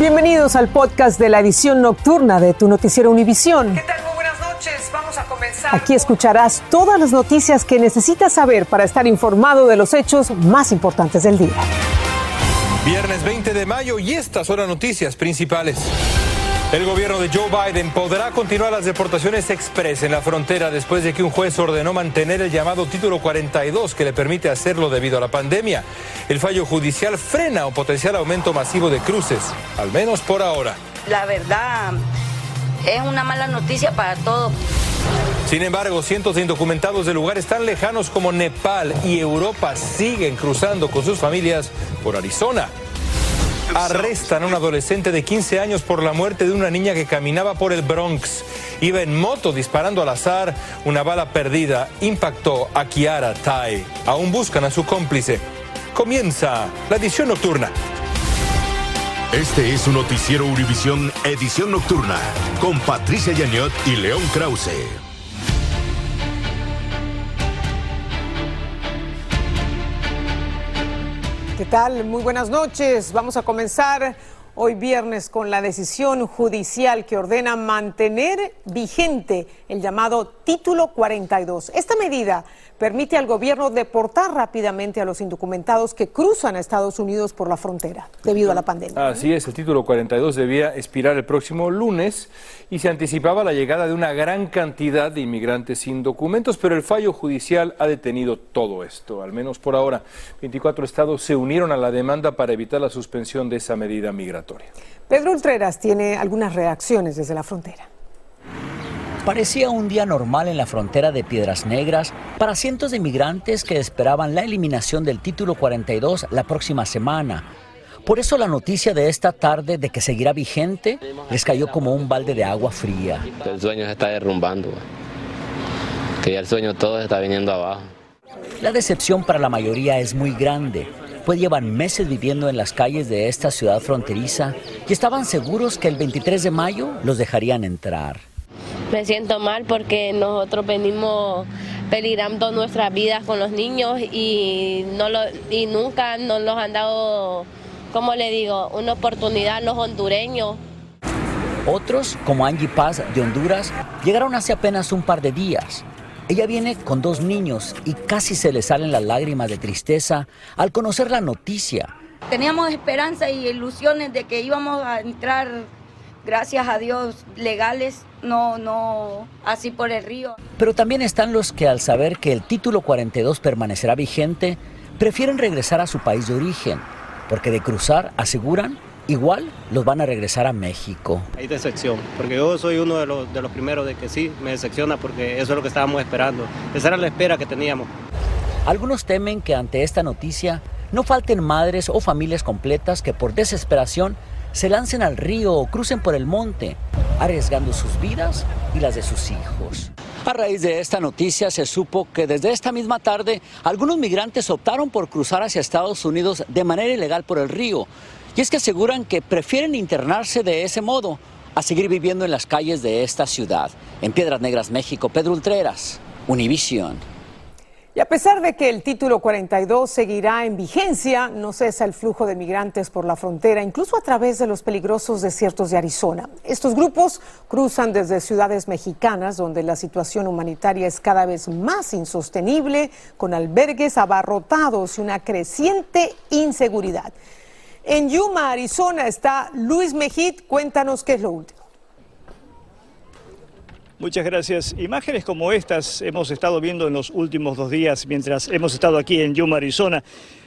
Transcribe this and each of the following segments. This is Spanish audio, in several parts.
Bienvenidos al podcast de la edición nocturna de tu noticiero Univisión. ¿Qué tal? Muy buenas noches. Vamos a comenzar. Aquí escucharás todas las noticias que necesitas saber para estar informado de los hechos más importantes del día. Viernes 20 de mayo y estas son las noticias principales. El gobierno de Joe Biden podrá continuar las deportaciones express en la frontera después de que un juez ordenó mantener el llamado título 42 que le permite hacerlo debido a la pandemia. El fallo judicial frena un potencial aumento masivo de cruces, al menos por ahora. La verdad es una mala noticia para todos. Sin embargo, cientos de indocumentados de lugares tan lejanos como Nepal y Europa siguen cruzando con sus familias por Arizona. Arrestan a un adolescente de 15 años por la muerte de una niña que caminaba por el Bronx. Iba en moto disparando al azar. Una bala perdida impactó a Kiara Tai. Aún buscan a su cómplice. Comienza la edición nocturna. Este es su noticiero Univisión Edición Nocturna con Patricia Yañot y León Krause. ¿Qué tal? Muy buenas noches. Vamos a comenzar hoy viernes con la decisión judicial que ordena mantener vigente el llamado Título 42. Esta medida permite al gobierno deportar rápidamente a los indocumentados que cruzan a Estados Unidos por la frontera debido a la pandemia. Así es, el título 42 debía expirar el próximo lunes y se anticipaba la llegada de una gran cantidad de inmigrantes sin documentos, pero el fallo judicial ha detenido todo esto, al menos por ahora. 24 estados se unieron a la demanda para evitar la suspensión de esa medida migratoria. Pedro Ultreras tiene algunas reacciones desde la frontera. Parecía un día normal en la frontera de Piedras Negras para cientos de inmigrantes que esperaban la eliminación del título 42 la próxima semana. Por eso la noticia de esta tarde de que seguirá vigente les cayó como un balde de agua fría. El sueño se está derrumbando, que ya el sueño todo se está viniendo abajo. La decepción para la mayoría es muy grande, pues llevan meses viviendo en las calles de esta ciudad fronteriza y estaban seguros que el 23 de mayo los dejarían entrar. Me siento mal porque nosotros venimos peligrando nuestras vidas con los niños y, no lo, y nunca nos los han dado, como le digo, una oportunidad a los hondureños. Otros, como Angie Paz de Honduras, llegaron hace apenas un par de días. Ella viene con dos niños y casi se le salen las lágrimas de tristeza al conocer la noticia. Teníamos esperanza y ilusiones de que íbamos a entrar, gracias a Dios, legales no, no, así por el río. Pero también están los que al saber que el título 42 permanecerá vigente, prefieren regresar a su país de origen, porque de cruzar, aseguran, igual los van a regresar a México. Hay decepción, porque yo soy uno de los, de los primeros de que sí, me decepciona porque eso es lo que estábamos esperando, esa era la espera que teníamos. Algunos temen que ante esta noticia no falten madres o familias completas que por desesperación se lancen al río o crucen por el monte, arriesgando sus vidas y las de sus hijos. A raíz de esta noticia se supo que desde esta misma tarde algunos migrantes optaron por cruzar hacia Estados Unidos de manera ilegal por el río. Y es que aseguran que prefieren internarse de ese modo a seguir viviendo en las calles de esta ciudad. En Piedras Negras, México, Pedro Ultreras, Univision. Y a pesar de que el título 42 seguirá en vigencia, no cesa el flujo de migrantes por la frontera, incluso a través de los peligrosos desiertos de Arizona. Estos grupos cruzan desde ciudades mexicanas, donde la situación humanitaria es cada vez más insostenible, con albergues abarrotados y una creciente inseguridad. En Yuma, Arizona, está Luis Mejid. Cuéntanos qué es lo último. Muchas gracias. Imágenes como estas hemos estado viendo en los últimos dos días mientras hemos estado aquí en Yuma, Arizona.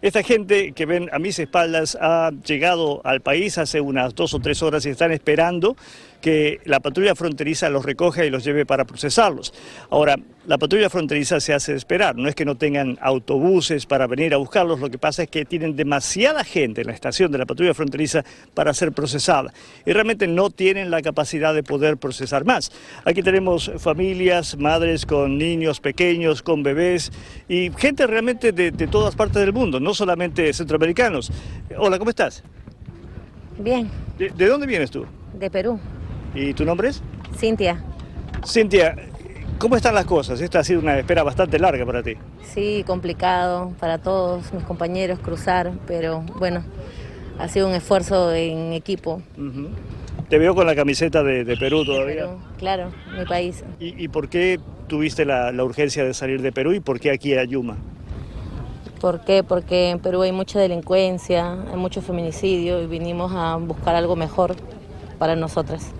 Esta gente que ven a mis espaldas ha llegado al país hace unas dos o tres horas y están esperando que la patrulla fronteriza los recoja y los lleve para procesarlos. Ahora, la patrulla fronteriza se hace esperar, no es que no tengan autobuses para venir a buscarlos, lo que pasa es que tienen demasiada gente en la estación de la patrulla fronteriza para ser procesada y realmente no tienen la capacidad de poder procesar más. Aquí tenemos familias, madres con niños pequeños, con bebés y gente realmente de, de todas partes del mundo, no solamente centroamericanos. Hola, ¿cómo estás? Bien. ¿De, de dónde vienes tú? De Perú. ¿Y tu nombre es? Cintia. Cintia, ¿cómo están las cosas? Esta ha sido una espera bastante larga para ti. Sí, complicado para todos mis compañeros cruzar, pero bueno, ha sido un esfuerzo en equipo. Te veo con la camiseta de, Perú todavía. claro, mi país. ¿Y, por qué tuviste la, urgencia de salir de Perú y por qué aquí a Yuma? ¿Por qué? Porque en Perú hay mucha delincuencia, hay mucho feminicidio y vinimos a buscar algo mejor para nosotras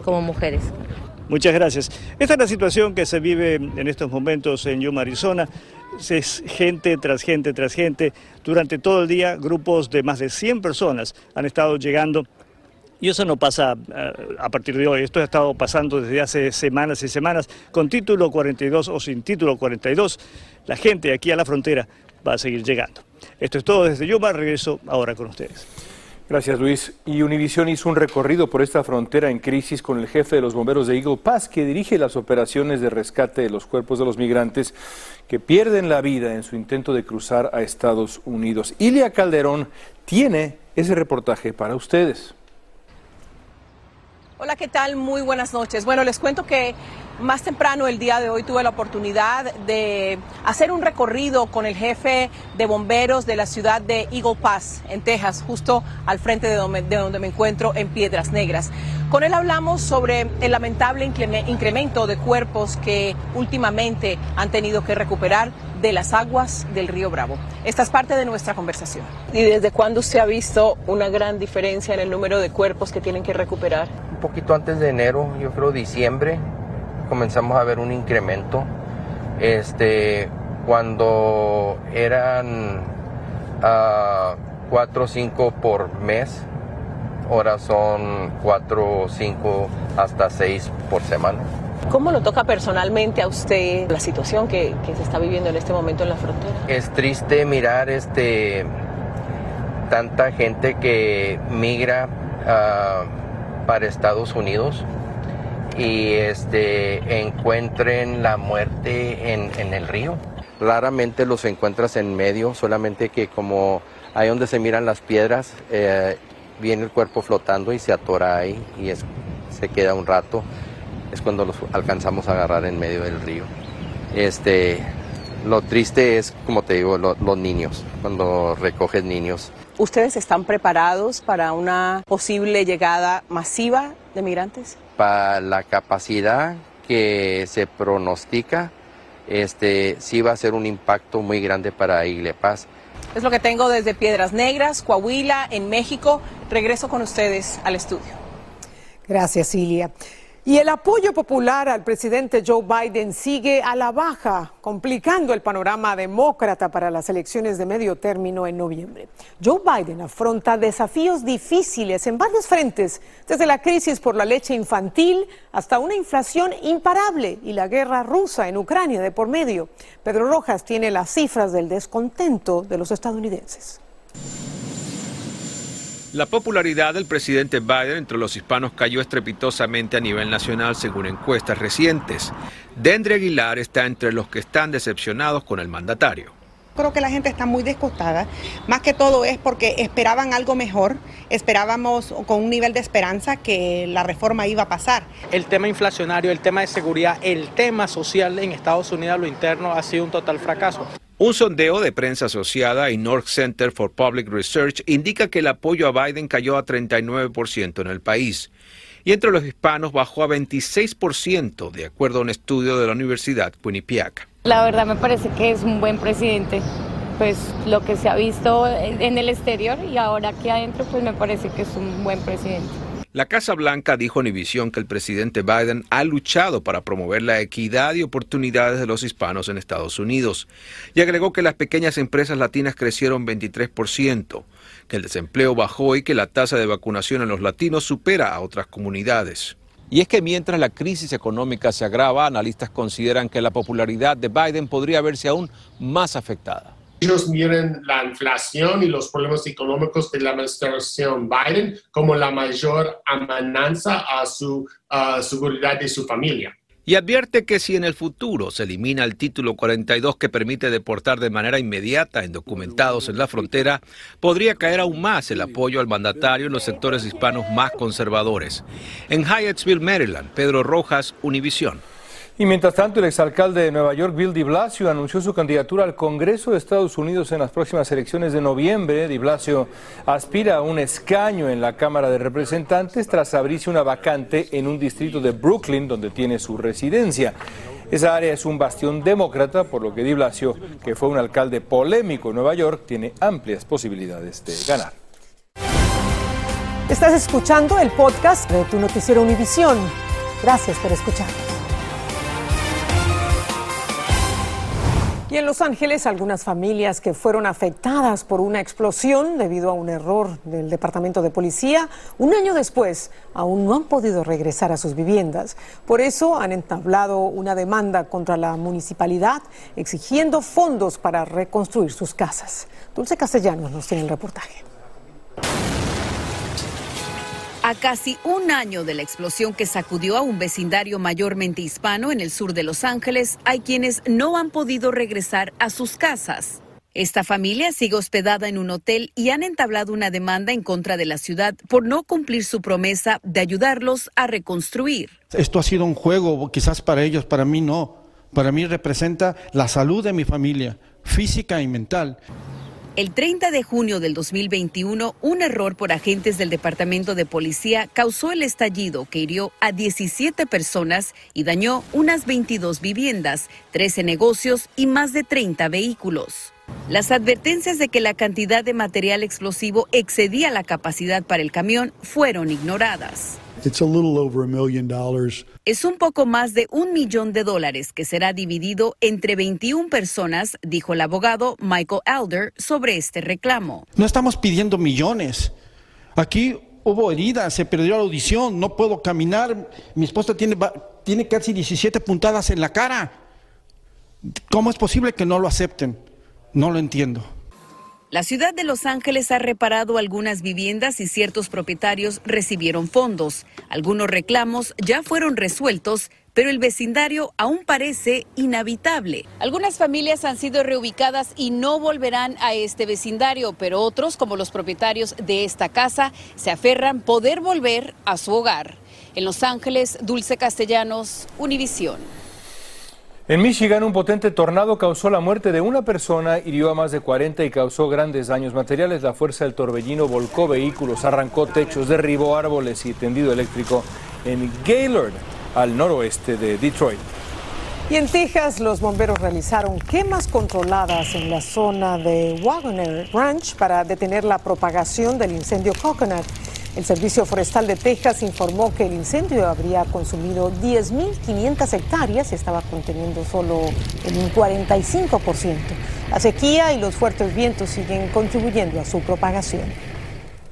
como mujeres. Muchas gracias. Esta es la situación que se vive en estos momentos en Yuma, Arizona. Es gente tras gente tras gente. Durante todo el día, grupos de más de 100 personas han estado llegando y eso no pasa eh, a partir de hoy, esto ha estado pasando desde hace semanas y semanas, con título 42 o sin título 42. La gente aquí a la frontera va a seguir llegando. Esto es todo desde Yuma, regreso ahora con ustedes. Gracias Luis. Y Univision hizo un recorrido por esta frontera en crisis con el jefe de los bomberos de Eagle Pass, que dirige las operaciones de rescate de los cuerpos de los migrantes que pierden la vida en su intento de cruzar a Estados Unidos. Ilia Calderón tiene ese reportaje para ustedes. Hola, ¿qué tal? Muy buenas noches. Bueno, les cuento que más temprano el día de hoy tuve la oportunidad de hacer un recorrido con el jefe de bomberos de la ciudad de Eagle Pass, en Texas, justo al frente de donde, me encuentro en Piedras Negras. Con él hablamos sobre el lamentable incremento de cuerpos que últimamente han tenido que recuperar de las aguas del río Bravo. Esta es parte de nuestra conversación. ¿Y desde cuándo se ha visto una gran diferencia en el número de cuerpos que tienen que recuperar? Un poquito antes de enero, yo creo diciembre, comenzamos a ver un incremento. Este, cuando eran uh, cuatro o cinco por mes, ahora son cuatro o cinco hasta seis por semana. ¿Cómo lo toca personalmente a usted la situación que, se está viviendo en este momento en la frontera? Es triste mirar este tanta gente que migra uh, para Estados Unidos y este, encuentren la muerte en, el río. Raramente los encuentras en medio, solamente que como ahí donde se miran las piedras, eh, viene el cuerpo flotando y se atora ahí y se queda un rato. Es cuando los alcanzamos a agarrar en medio del río. Este, lo triste es, como te digo, los niños, cuando recoges niños. ¿Ustedes están preparados para una posible llegada masiva de migrantes? Para la capacidad que se pronostica, este, sí va a ser un impacto muy grande para Paz. Es lo que tengo desde Piedras Negras, Coahuila, en México. Regreso con ustedes al estudio. Gracias, Ilia. Y el apoyo popular al presidente Joe Biden sigue a la baja, complicando el panorama demócrata para las elecciones de medio término en noviembre. Joe Biden afronta desafíos difíciles en varios frentes, desde la crisis por la leche infantil hasta una inflación imparable y la guerra rusa en Ucrania de por medio. Pedro Rojas tiene las cifras del descontento de los estadounidenses. La popularidad del presidente Biden entre los hispanos cayó estrepitosamente a nivel nacional según encuestas recientes. Dendre Aguilar está entre los que están decepcionados con el mandatario. Creo que la gente está muy descostada. Más que todo es porque esperaban algo mejor, esperábamos con un nivel de esperanza que la reforma iba a pasar. El tema inflacionario, el tema de seguridad, el tema social en Estados Unidos, lo interno, ha sido un total fracaso. Un sondeo de prensa asociada y North Center for Public Research indica que el apoyo a Biden cayó a 39% en el país y entre los hispanos bajó a 26%, de acuerdo a un estudio de la Universidad Quinnipiac. La verdad me parece que es un buen presidente, pues lo que se ha visto en el exterior y ahora aquí adentro, pues me parece que es un buen presidente. La Casa Blanca dijo en Univision que el presidente Biden ha luchado para promover la equidad y oportunidades de los hispanos en Estados Unidos y agregó que las pequeñas empresas latinas crecieron 23%, que el desempleo bajó y que la tasa de vacunación en los latinos supera a otras comunidades. Y es que mientras la crisis económica se agrava, analistas consideran que la popularidad de Biden podría verse aún más afectada ellos miren la inflación y los problemas económicos de la administración Biden como la mayor amenaza a su seguridad de su familia. Y advierte que si en el futuro se elimina el título 42 que permite deportar de manera inmediata a indocumentados en la frontera, podría caer aún más el apoyo al mandatario en los sectores hispanos más conservadores. En Hyattsville, Maryland, Pedro Rojas, Univisión. Y mientras tanto, el exalcalde de Nueva York, Bill de Blasio, anunció su candidatura al Congreso de Estados Unidos en las próximas elecciones de noviembre. De Blasio aspira a un escaño en la Cámara de Representantes tras abrirse una vacante en un distrito de Brooklyn, donde tiene su residencia. Esa área es un bastión demócrata, por lo que Di Blasio, que fue un alcalde polémico en Nueva York, tiene amplias posibilidades de ganar. Estás escuchando el podcast de tu noticiero Univisión. Gracias por escucharnos. Y en Los Ángeles, algunas familias que fueron afectadas por una explosión debido a un error del Departamento de Policía, un año después aún no han podido regresar a sus viviendas. Por eso han entablado una demanda contra la municipalidad exigiendo fondos para reconstruir sus casas. Dulce Castellanos nos tiene el reportaje. A casi un año de la explosión que sacudió a un vecindario mayormente hispano en el sur de Los Ángeles, hay quienes no han podido regresar a sus casas. Esta familia sigue hospedada en un hotel y han entablado una demanda en contra de la ciudad por no cumplir su promesa de ayudarlos a reconstruir. Esto ha sido un juego, quizás para ellos, para mí no. Para mí representa la salud de mi familia, física y mental. El 30 de junio del 2021, un error por agentes del Departamento de Policía causó el estallido que hirió a 17 personas y dañó unas 22 viviendas, 13 negocios y más de 30 vehículos. Las advertencias de que la cantidad de material explosivo excedía la capacidad para el camión fueron ignoradas. Es un poco más de un millón de dólares que será dividido entre 21 personas, dijo el abogado Michael Elder sobre este reclamo. No estamos pidiendo millones. Aquí hubo heridas, se perdió la audición, no puedo caminar. Mi esposa tiene, tiene casi 17 puntadas en la cara. ¿Cómo es posible que no lo acepten? No lo entiendo. La ciudad de Los Ángeles ha reparado algunas viviendas y ciertos propietarios recibieron fondos. Algunos reclamos ya fueron resueltos, pero el vecindario aún parece inhabitable. Algunas familias han sido reubicadas y no volverán a este vecindario, pero otros, como los propietarios de esta casa, se aferran poder volver a su hogar. En Los Ángeles, Dulce Castellanos, Univisión. En Michigan, un potente tornado causó la muerte de una persona, hirió a más de 40 y causó grandes daños materiales. La fuerza del torbellino volcó vehículos, arrancó techos, derribó árboles y tendido eléctrico en Gaylord, al noroeste de Detroit. Y en Texas, los bomberos realizaron quemas controladas en la zona de Wagoner Ranch para detener la propagación del incendio Coconut. El Servicio Forestal de Texas informó que el incendio habría consumido 10.500 hectáreas y estaba conteniendo solo en un 45%. La sequía y los fuertes vientos siguen contribuyendo a su propagación.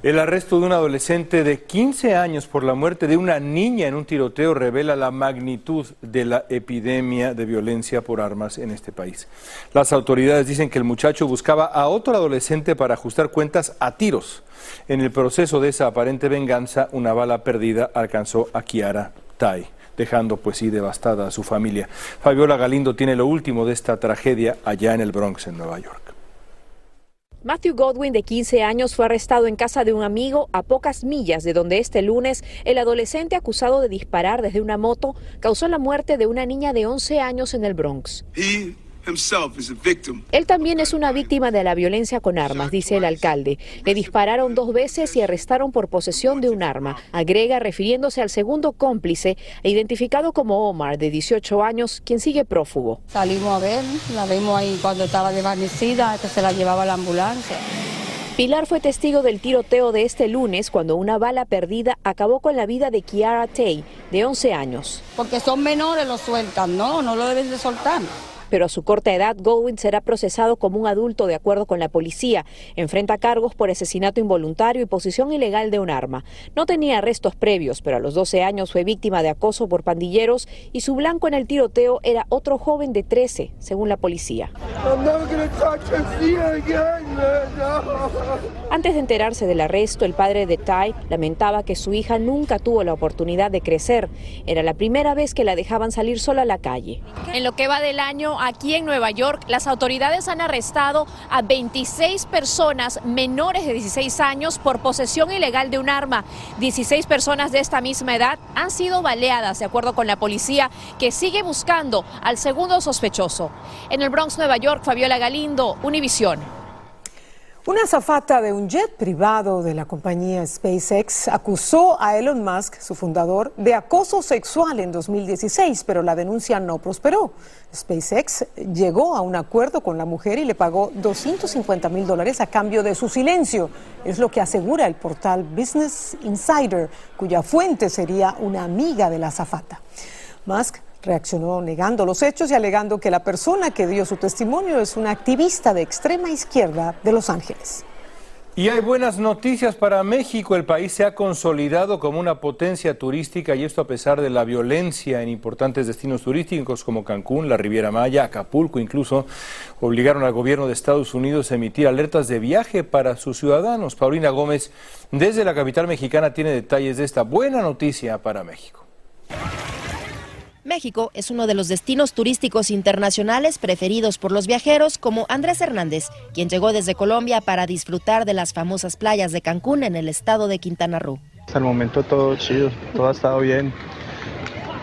El arresto de un adolescente de 15 años por la muerte de una niña en un tiroteo revela la magnitud de la epidemia de violencia por armas en este país. Las autoridades dicen que el muchacho buscaba a otro adolescente para ajustar cuentas a tiros. En el proceso de esa aparente venganza, una bala perdida alcanzó a Kiara Tai dejando pues sí devastada a su familia. Fabiola Galindo tiene lo último de esta tragedia allá en el Bronx, en Nueva York. Matthew Godwin, de 15 años, fue arrestado en casa de un amigo a pocas millas de donde este lunes el adolescente acusado de disparar desde una moto causó la muerte de una niña de 11 años en el Bronx. Él también es una víctima de la violencia con armas, dice el alcalde. Le dispararon dos veces y arrestaron por posesión de un arma. Agrega refiriéndose al segundo cómplice, identificado como Omar, de 18 años, quien sigue prófugo. Salimos a ver, la vimos ahí cuando estaba desvanecida, que se la llevaba a la ambulancia. Pilar fue testigo del tiroteo de este lunes cuando una bala perdida acabó con la vida de Kiara Tay, de 11 años. Porque son menores, lo sueltan, no, no lo deben de soltar pero a su corta edad Godwin será procesado como un adulto de acuerdo con la policía. Enfrenta cargos por asesinato involuntario y posesión ilegal de un arma. No tenía arrestos previos, pero a los 12 años fue víctima de acoso por pandilleros y su blanco en el tiroteo era otro joven de 13, según la policía. Antes de enterarse del arresto, el padre de Ty lamentaba que su hija nunca tuvo la oportunidad de crecer. Era la primera vez que la dejaban salir sola a la calle. En lo que va del año aquí en Nueva York, las autoridades han arrestado a 26 personas menores de 16 años por posesión ilegal de un arma. 16 personas de esta misma edad han sido baleadas, de acuerdo con la policía, que sigue buscando al segundo sospechoso. En el Bronx, Nueva York, Fabiola Galindo, Univisión. Una azafata de un jet privado de la compañía SpaceX acusó a Elon Musk, su fundador, de acoso sexual en 2016, pero la denuncia no prosperó. SpaceX llegó a un acuerdo con la mujer y le pagó 250 mil dólares a cambio de su silencio. Es lo que asegura el portal Business Insider, cuya fuente sería una amiga de la azafata. Musk reaccionó negando los hechos y alegando que la persona que dio su testimonio es una activista de extrema izquierda de Los Ángeles. Y hay buenas noticias para México. El país se ha consolidado como una potencia turística y esto a pesar de la violencia en importantes destinos turísticos como Cancún, la Riviera Maya, Acapulco, incluso obligaron al gobierno de Estados Unidos a emitir alertas de viaje para sus ciudadanos. Paulina Gómez, desde la capital mexicana, tiene detalles de esta buena noticia para México. México es uno de los destinos turísticos internacionales preferidos por los viajeros como Andrés Hernández, quien llegó desde Colombia para disfrutar de las famosas playas de Cancún en el estado de Quintana Roo. Hasta el momento todo chido, todo ha estado bien.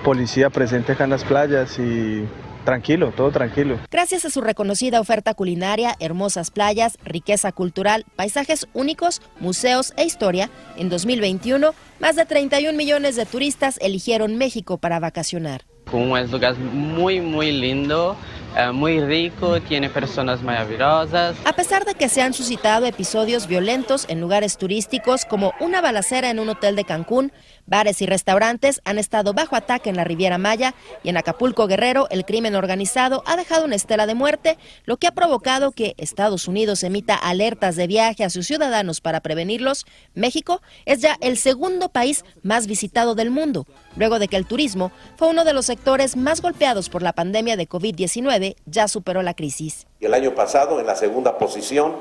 Policía presente acá en las playas y tranquilo, todo tranquilo. Gracias a su reconocida oferta culinaria, hermosas playas, riqueza cultural, paisajes únicos, museos e historia, en 2021 más de 31 millones de turistas eligieron México para vacacionar. Un lugar muy, muy lindo, eh, muy rico, tiene personas maravillosas. A pesar de que se han suscitado episodios violentos en lugares turísticos como una balacera en un hotel de Cancún, bares y restaurantes han estado bajo ataque en la Riviera Maya y en Acapulco Guerrero el crimen organizado ha dejado una estela de muerte, lo que ha provocado que Estados Unidos emita alertas de viaje a sus ciudadanos para prevenirlos. México es ya el segundo país más visitado del mundo, luego de que el turismo fue uno de los sectores más golpeados por la pandemia de COVID-19, ya superó la crisis. El año pasado, en la segunda posición,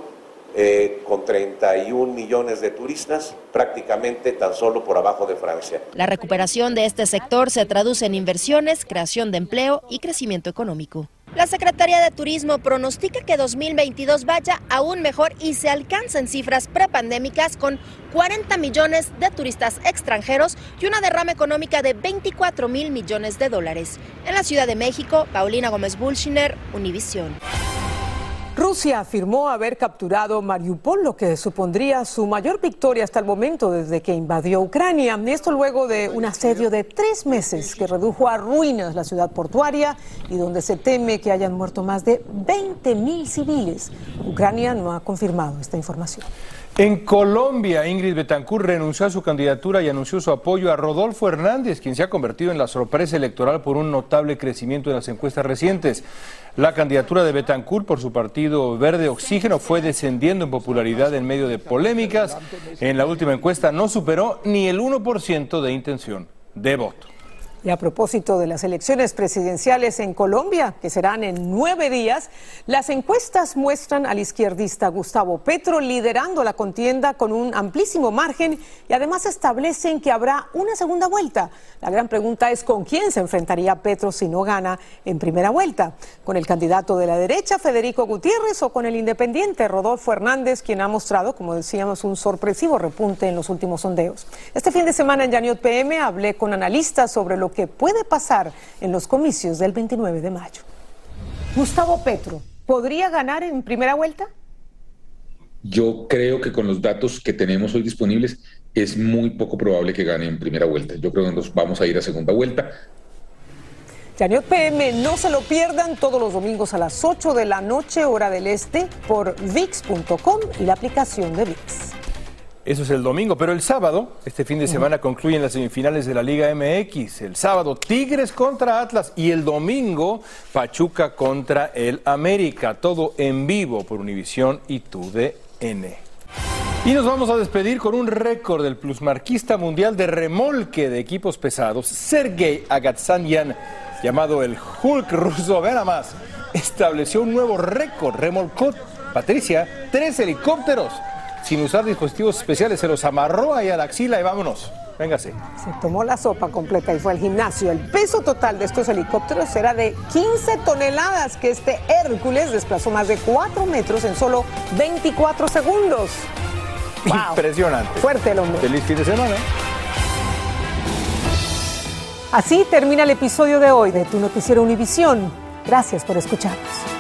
eh, con 31 millones de turistas, prácticamente tan solo por abajo de Francia. La recuperación de este sector se traduce en inversiones, creación de empleo y crecimiento económico. La Secretaría de Turismo pronostica que 2022 vaya aún mejor y se alcancen cifras prepandémicas con 40 millones de turistas extranjeros y una derrama económica de 24 mil millones de dólares. En la Ciudad de México, Paulina Gómez Bulshiner, Univisión. Rusia afirmó haber capturado Mariupol, lo que supondría su mayor victoria hasta el momento desde que invadió Ucrania. Esto luego de un asedio de tres meses que redujo a ruinas la ciudad portuaria y donde se teme que hayan muerto más de 20 mil civiles. Ucrania no ha confirmado esta información. En Colombia, Ingrid Betancourt renunció a su candidatura y anunció su apoyo a Rodolfo Hernández, quien se ha convertido en la sorpresa electoral por un notable crecimiento en las encuestas recientes. La candidatura de Betancourt por su partido Verde Oxígeno fue descendiendo en popularidad en medio de polémicas. En la última encuesta no superó ni el 1% de intención de voto. Y a propósito de las elecciones presidenciales en Colombia, que serán en nueve días, las encuestas muestran al izquierdista Gustavo Petro liderando la contienda con un amplísimo margen y además establecen que habrá una segunda vuelta. La gran pregunta es con quién se enfrentaría Petro si no gana en primera vuelta. ¿Con el candidato de la derecha, Federico Gutiérrez, o con el independiente Rodolfo Hernández, quien ha mostrado, como decíamos, un sorpresivo repunte en los últimos sondeos? Este fin de semana en Yaniot PM hablé con analistas sobre lo que puede pasar en los comicios del 29 de mayo. Gustavo Petro, ¿podría ganar en primera vuelta? Yo creo que con los datos que tenemos hoy disponibles es muy poco probable que gane en primera vuelta. Yo creo que nos vamos a ir a segunda vuelta. Yaniot PM, no se lo pierdan todos los domingos a las 8 de la noche, hora del este, por VIX.com y la aplicación de VIX. Eso es el domingo, pero el sábado, este fin de semana, concluyen las semifinales de la Liga MX. El sábado, Tigres contra Atlas y el domingo, Pachuca contra el América. Todo en vivo por Univisión y TUDN. Y nos vamos a despedir con un récord del plusmarquista mundial de remolque de equipos pesados, Sergei Agatsanian, llamado el Hulk ruso. Vean más, estableció un nuevo récord. Remolcó, Patricia, tres helicópteros sin usar dispositivos especiales, se los amarró ahí a la axila y vámonos. Véngase. Se tomó la sopa completa y fue al gimnasio. El peso total de estos helicópteros era de 15 toneladas, que este Hércules desplazó más de 4 metros en solo 24 segundos. Impresionante. Fuerte el hombre. Feliz fin de semana. Así termina el episodio de hoy de Tu Noticiero Univisión. Gracias por escucharnos.